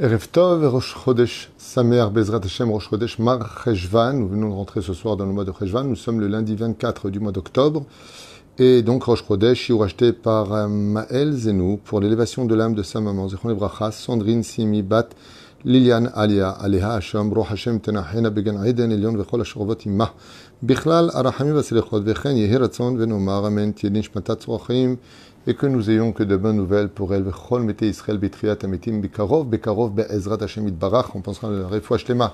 Erev Tov, Rosh Chodesh Samer Bezrat Hashem, Rosh Mar Cheshvan. Nous venons de rentrer ce soir dans le mois de Cheshvan. Nous sommes le lundi 24 du mois d'octobre. Et donc Rosh Chodesh, acheté par euh, Maël Zenou pour l'élévation de l'âme de sa maman. Zechon Ebracha, Sandrine Simi ליליאן עליה, עליה השם, ברוך השם תנחנה בגן עדן עליון וכל השכבות עמה. בכלל הרחמים והסליחות, וכן יהי רצון ונאמר אמן, תהיה נשמתה צור החיים, יקרנו זה יום כדבן נובל פורל וכל מתי ישראל בתחיית המתים בקרוב, בקרוב בעזרת השם יתברך, ומפרסם לרפואה שלמה.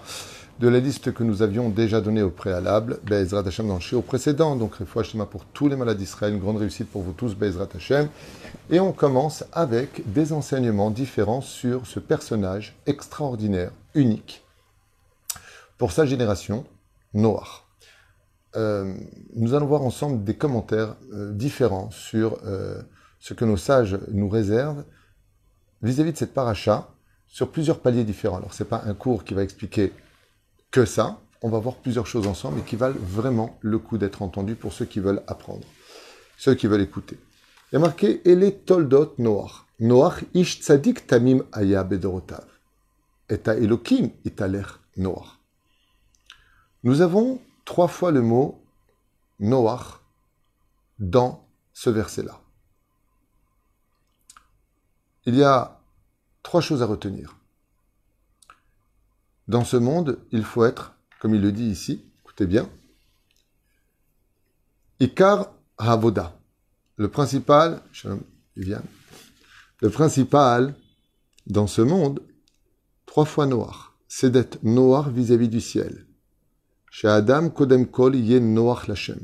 De la liste que nous avions déjà donnée au préalable, Be'ezrat Hashem dans le précédent, donc Refouach Shlema pour tous les malades d'Israël, une grande réussite pour vous tous, Be'ezrat Hashem. Et on commence avec des enseignements différents sur ce personnage extraordinaire, unique, pour sa génération, Noah. Euh, nous allons voir ensemble des commentaires euh, différents sur euh, ce que nos sages nous réservent vis-à-vis de cette paracha sur plusieurs paliers différents. Alors, ce n'est pas un cours qui va expliquer que ça. On va voir plusieurs choses ensemble et qui valent vraiment le coup d'être entendus pour ceux qui veulent apprendre, ceux qui veulent écouter. Il y a marqué Noach. Noach ish tamim. Nous avons trois fois le mot Noach dans ce verset-là. Il y a trois choses à retenir. Dans ce monde, il faut être, comme il le dit ici, écoutez bien, Ikar Havoda. Le principal, le principal dans ce monde, trois fois noir, c'est d'être noir vis-à-vis du ciel. Chez Adam, Kodem Kol, Ye Noach Lachem.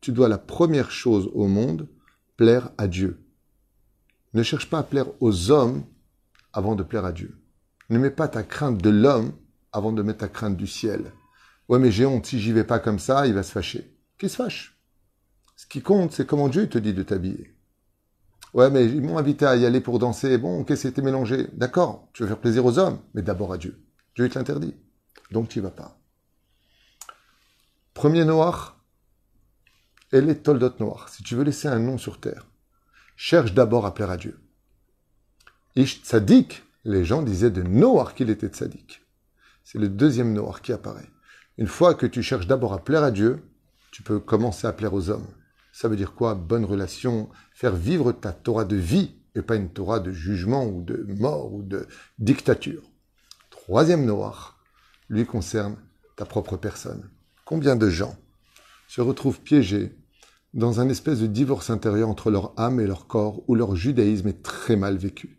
Tu dois la première chose au monde, plaire à Dieu. Ne cherche pas à plaire aux hommes avant de plaire à Dieu. Ne mets pas ta crainte de l'homme avant de mettre ta crainte du ciel. Ouais, mais j'ai honte, si j'y vais pas comme ça, il va se fâcher. Qui se fâche Ce qui compte, c'est comment Dieu te dit de t'habiller. Ouais, mais ils m'ont invité à y aller pour danser. Bon, qu'est-ce qui était mélangé D'accord, tu veux faire plaisir aux hommes, mais d'abord à Dieu. Dieu te l'interdit. Donc tu n'y vas pas. Premier noir, elle est Toldot noir. Si tu veux laisser un nom sur terre, cherche d'abord à plaire à Dieu. Ish les gens disaient de Noir qu'il était tzadik. C'est le deuxième Noir qui apparaît. Une fois que tu cherches d'abord à plaire à Dieu, tu peux commencer à plaire aux hommes. Ça veut dire quoi? Bonne relation, faire vivre ta Torah de vie et pas une Torah de jugement ou de mort ou de dictature. Troisième Noir, lui concerne ta propre personne. Combien de gens se retrouvent piégés dans un espèce de divorce intérieur entre leur âme et leur corps où leur judaïsme est très mal vécu?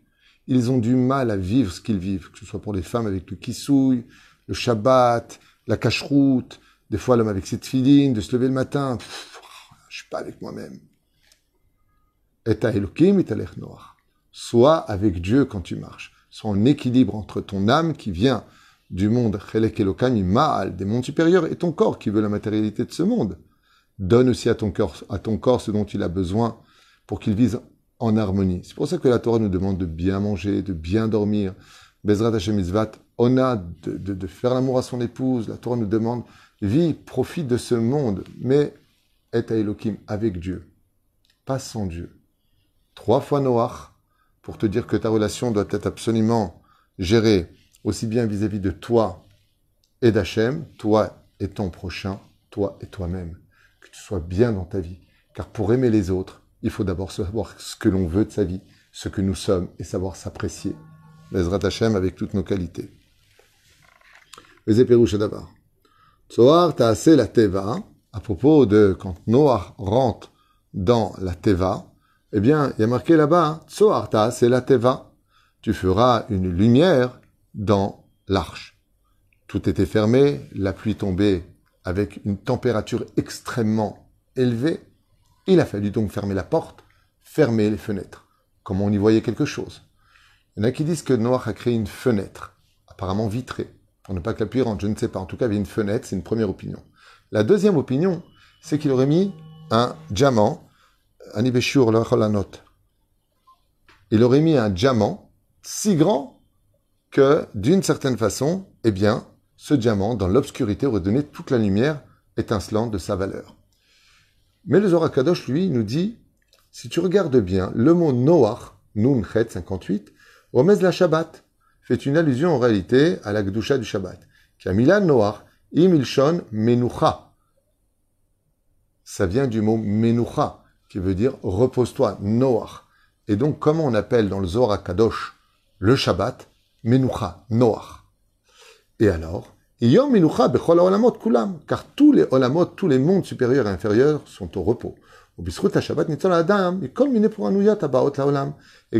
Ils ont du mal à vivre ce qu'ils vivent, que ce soit pour les femmes avec le kissouille, le Shabbat, la cacheroute, des fois l'homme avec cette filine, de se lever le matin. je suis pas avec moi-même. Et à Elohim et l'air noir. Sois avec Dieu quand tu marches. Sois en équilibre entre ton âme qui vient du monde Chelek Maal, des mondes supérieurs, et ton corps qui veut la matérialité de ce monde. Donne aussi à ton à ton corps ce dont il a besoin pour qu'il vise en harmonie. C'est pour ça que la Torah nous demande de bien manger, de bien dormir. Bezrat Hashem on a de, faire l'amour à son épouse. La Torah nous demande, vis, profite de ce monde, mais est à Elohim, avec Dieu, pas sans Dieu. Trois fois Noach, pour te dire que ta relation doit être absolument gérée, aussi bien vis-à-vis de toi et d'Hachem, toi et ton prochain, toi et toi-même. Que tu sois bien dans ta vie. Car pour aimer les autres, il faut d'abord savoir ce que l'on veut de sa vie, ce que nous sommes, et savoir s'apprécier. Bezrat Hashem avec toutes nos qualités. d'abord. Tzohar assez la teva, à propos de quand Noah rentre dans la teva, eh bien, il y a marqué là-bas, Tzohar assez la teva. Tu feras une lumière dans l'arche. Tout était fermé, la pluie tombait avec une température extrêmement élevée. Il a fallu donc fermer la porte, fermer les fenêtres, comme on y voyait quelque chose. Il y en a qui disent que Noah a créé une fenêtre, apparemment vitrée, pour ne pas que la pluie rentre, je ne sais pas. En tout cas, il y avait une fenêtre, c'est une première opinion. La deuxième opinion, c'est qu'il aurait mis un diamant, un la note. Il aurait mis un diamant si grand que, d'une certaine façon, eh bien, ce diamant, dans l'obscurité, aurait donné toute la lumière étincelante de sa valeur. Mais le Zohar Kadosh, lui, nous dit, si tu regardes bien, le mot Noach, Nun Chet 58, remets la Shabbat, fait une allusion en réalité à la Gdusha du Shabbat. Qui a Milan Noach, Imilshon Menucha. Ça vient du mot Menucha, qui veut dire repose-toi, Noach. Et donc, comment on appelle dans le Zohar Kadosh le Shabbat Menucha, Noach? Et alors, Car tous les Olamot, tous les mondes supérieurs et inférieurs sont au repos. Et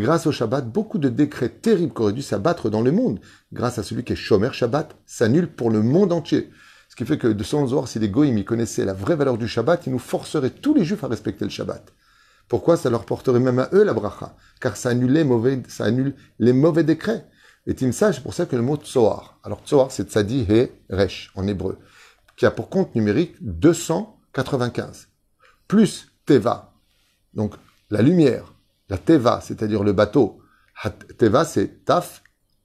grâce au Shabbat, beaucoup de décrets terribles qu'aurait dû s'abattre dans le monde, grâce à celui qui est Shomer Shabbat, s'annulent pour le monde entier. Ce qui fait que de son Zohar, si les Goïms y connaissaient la vraie valeur du Shabbat, ils nous forceraient tous les Juifs à respecter le Shabbat. Pourquoi Ça leur porterait même à eux la bracha, car ça annule les mauvais, ça annule les mauvais décrets. Et Timsa, c'est pour ça que le mot Tsoar. Alors Tsoar, c'est Tzadi He Resh en hébreu, qui a pour compte numérique 295. Plus Teva, donc la lumière, la Teva, c'est-à-dire le bateau. Teva, c'est Taf,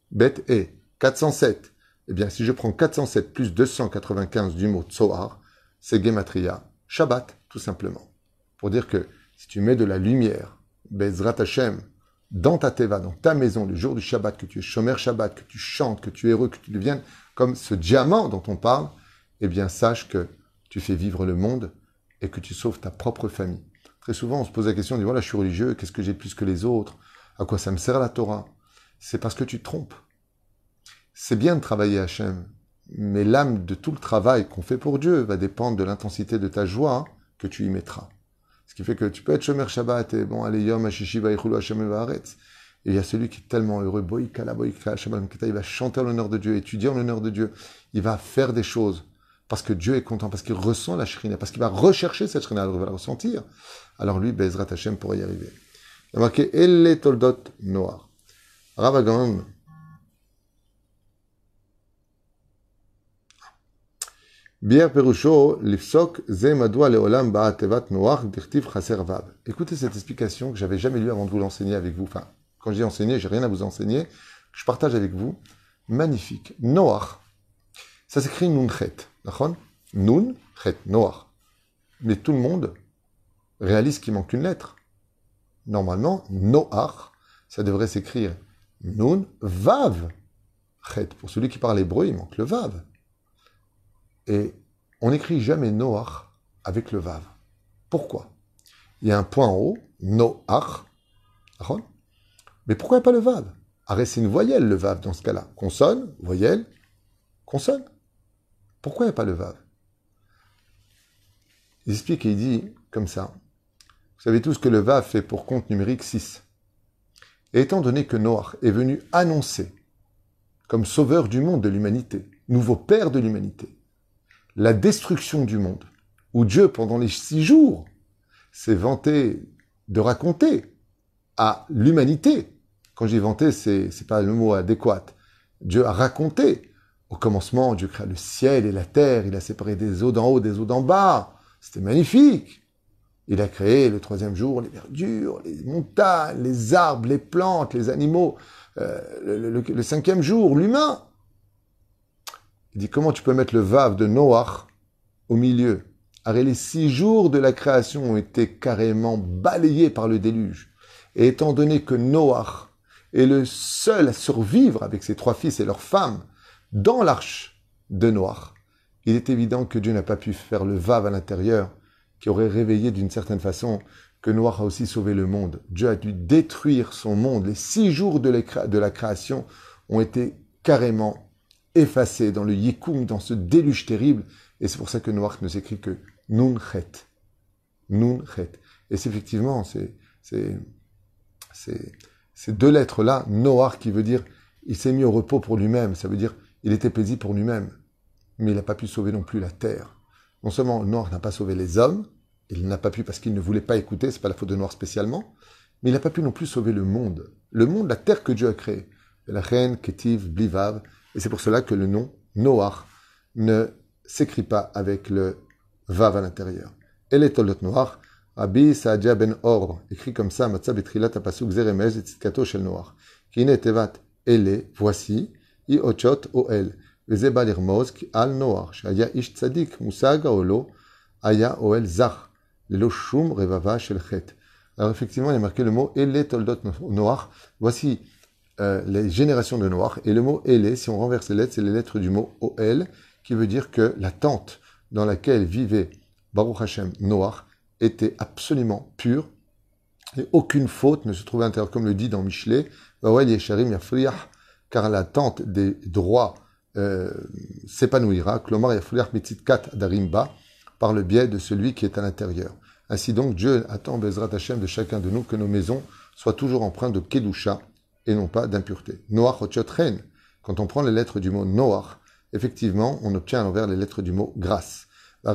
Bet E, 407. Eh bien, si je prends 407 plus 295 du mot Tsoar, c'est Gematria, Shabbat, tout simplement. Pour dire que si tu mets de la lumière, Bezrat Hashem, dans ta Teva, dans ta maison, le jour du Shabbat, que tu es Shomer Shabbat, que tu chantes, que tu es heureux, que tu deviennes comme ce diamant dont on parle, eh bien, sache que tu fais vivre le monde et que tu sauves ta propre famille. Très souvent, on se pose la question, on dit, voilà, je suis religieux, qu'est-ce que j'ai de plus que les autres? À quoi ça me sert la Torah? C'est parce que tu trompes. C'est bien de travailler Hachem, mais l'âme de tout le travail qu'on fait pour Dieu va dépendre de l'intensité de ta joie que tu y mettras. Ce qui fait que tu peux être Shomer Shabbat et bon, allez, Yom Hashishi Vayichulu Hashem. Et il y a celui qui est tellement heureux, Boïkala, Boïkala, il va chanter en l'honneur de Dieu, étudier en l'honneur de Dieu. Il va faire des choses parce que Dieu est content, parce qu'il ressent la shrina, parce qu'il va rechercher cette shrina, il va la ressentir. Alors lui, Bezrat Hashem pourrait y arriver. Il y a marqué Elle Toldot Noir. Ravagan. Écoutez cette explication que j'avais jamais lue avant de vous l'enseigner avec vous. Enfin, quand j'ai enseigné, j'ai rien à vous enseigner. Je partage avec vous. Magnifique. Noach. Ça s'écrit Nunchet. Nun, chet, Noach. Mais tout le monde réalise qu'il manque une lettre. Normalement, Noach, ça devrait s'écrire Nun, Vav. Chet. Pour celui qui parle hébreu, il manque le Vav. Et on n'écrit jamais Noach avec le Vav. Pourquoi? Il y a un point en haut, Noach. Mais pourquoi pas le Vav? Arrête, une voyelle, le Vav, dans ce cas-là. Consonne, voyelle, consonne. Pourquoi il a pas le Vav? Il explique et il dit comme ça. Vous savez tous que le Vav fait pour compte numérique 6. Et étant donné que Noach est venu annoncer, comme sauveur du monde de l'humanité, nouveau père de l'humanité, la destruction du monde, où Dieu, pendant les six jours, s'est vanté de raconter à l'humanité, quand j'ai vanté, c'est, c'est pas le mot adéquat, Dieu a raconté au commencement, Dieu créa le ciel et la terre, il a séparé des eaux d'en haut des eaux d'en bas. C'était magnifique. Il a créé le troisième jour les verdures, les montagnes, les arbres, les plantes, les animaux. Euh, le, cinquième jour, l'humain. Il dit comment tu peux mettre le vav de Noach au milieu? Alors les six jours de la création ont été carrément balayés par le déluge. Et étant donné que Noach est le seul à survivre avec ses trois fils et leurs femmes, dans l'arche de Noir, il est évident que Dieu n'a pas pu faire le vav à l'intérieur, qui aurait réveillé d'une certaine façon que Noir a aussi sauvé le monde. Dieu a dû détruire son monde. Les six jours de, la création ont été carrément effacés dans le Yikum, dans ce déluge terrible. Et c'est pour ça que Noir ne s'écrit que Nunchet. Nunchet. Et c'est effectivement, c'est, c'est, ces deux lettres-là, Noir qui veut dire il s'est mis au repos pour lui-même. Ça veut dire il était paisible pour lui-même, mais il n'a pas pu sauver non plus la terre. Non seulement Noir n'a pas sauvé les hommes, il n'a pas pu parce qu'il ne voulait pas écouter, c'est pas la faute de Noir spécialement, mais il n'a pas pu non plus sauver le monde. Le monde, la terre que Dieu a créée. La reine, Ketiv, Blivav, et c'est pour cela que le nom Noach ne s'écrit pas avec le Vav à l'intérieur. Et les Toldot Noach, Rabbi Saadia ben Or, écrit comme ça, Matzab Betrilat Apasuk Zeremez et Tzitkato Shel Noach. Kine Tevat Ele, voici, I Ochot Oel, Vezeba Lirmoz Al Noach, Shaya Ish Tzadik, Musaga Olo, Aya Oel Zach, Lelo Shum Revava Shel Chet. Alors effectivement, il y a marqué le mot Ele Toldot Noach. Voici euh, les générations de Noir. Et le mot Elé, si on renverse les lettres, c'est les lettres du mot OL, qui veut dire que la tente dans laquelle vivait Baruch Hashem Noach était absolument pure et aucune faute ne se trouvait à l'intérieur, comme le dit dans Michelet, car la tente des droits euh, s'épanouira, Klomar Darimba, par le biais de celui qui est à l'intérieur. Ainsi donc, Dieu attend Bezrat Hashem de chacun de nous que nos maisons soient toujours empreintes de Kedusha et non pas d'impureté. Noach Ren, quand on prend les lettres du mot Noach, effectivement, on obtient à l'envers les lettres du mot grâce. De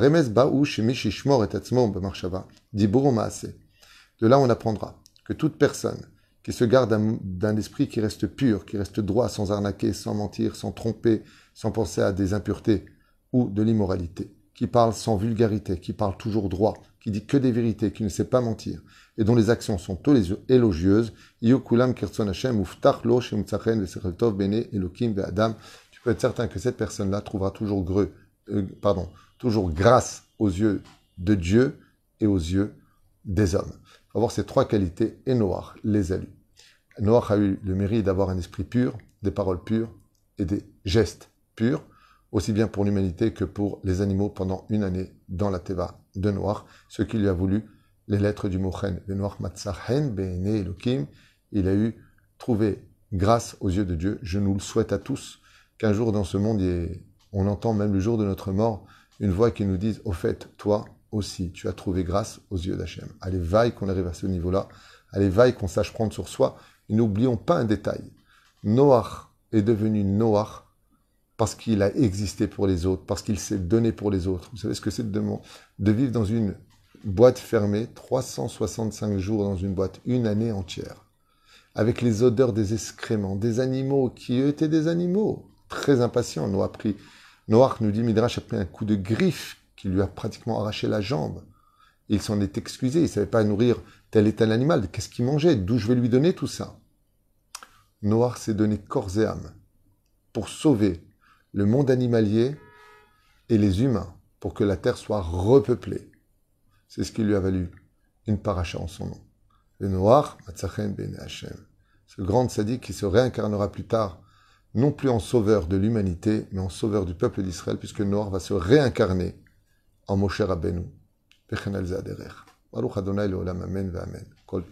là, on apprendra que toute personne qui se garde d'un esprit qui reste pur, qui reste droit, sans arnaquer, sans mentir, sans tromper, sans penser à des impuretés ou de l'immoralité, qui parle sans vulgarité, qui parle toujours droit, qui dit que des vérités, qui ne sait pas mentir, et dont les actions sont élogieuses, tu peux être certain que cette personne-là trouvera toujours, euh, pardon, toujours grâce aux yeux de Dieu et aux yeux des hommes. Avoir ces trois qualités, et Noach les a lues. Noach a eu le mérite d'avoir un esprit pur, des paroles pures et des gestes purs, aussi bien pour l'humanité que pour les animaux pendant une année dans la Teva de Noach, ce qui lui a voulu les lettres du Mochen, le Noach Matzachen, Bene Elohim, il a eu trouvé grâce aux yeux de Dieu. Je nous le souhaite à tous qu'un jour dans ce monde, on entend même le jour de notre mort une voix qui nous dise, au fait, toi aussi, tu as trouvé grâce aux yeux d'Hachem. Allez, vaille qu'on arrive à ce niveau-là. Allez, vaille qu'on sache prendre sur soi. Et n'oublions pas un détail. Noach est devenu Noach parce qu'il a existé pour les autres, parce qu'il s'est donné pour les autres. Vous savez ce que c'est de vivre dans une boîte fermée, 365 jours dans une boîte, une année entière, avec les odeurs des excréments, des animaux qui eux étaient des animaux, très impatients. Noah, pris, nous dit, Midrash a pris un coup de griffe qui lui a pratiquement arraché la jambe. Il s'en est excusé, il ne savait pas nourrir tel et tel animal. Qu'est-ce qu'il mangeait? D'où je vais lui donner tout ça? Noir s'est donné corps et âme pour sauver le monde animalier et les humains, pour que la terre soit repeuplée. C'est ce qui lui a valu une paracha en son nom. Le Noir, Matsachem Ben Hashem. Ce grand sadique qui se réincarnera plus tard, non plus en sauveur de l'humanité, mais en sauveur du peuple d'Israël, puisque le Noir va se réincarner en Moshe Rabbeinu. Al Amen Amen. Kol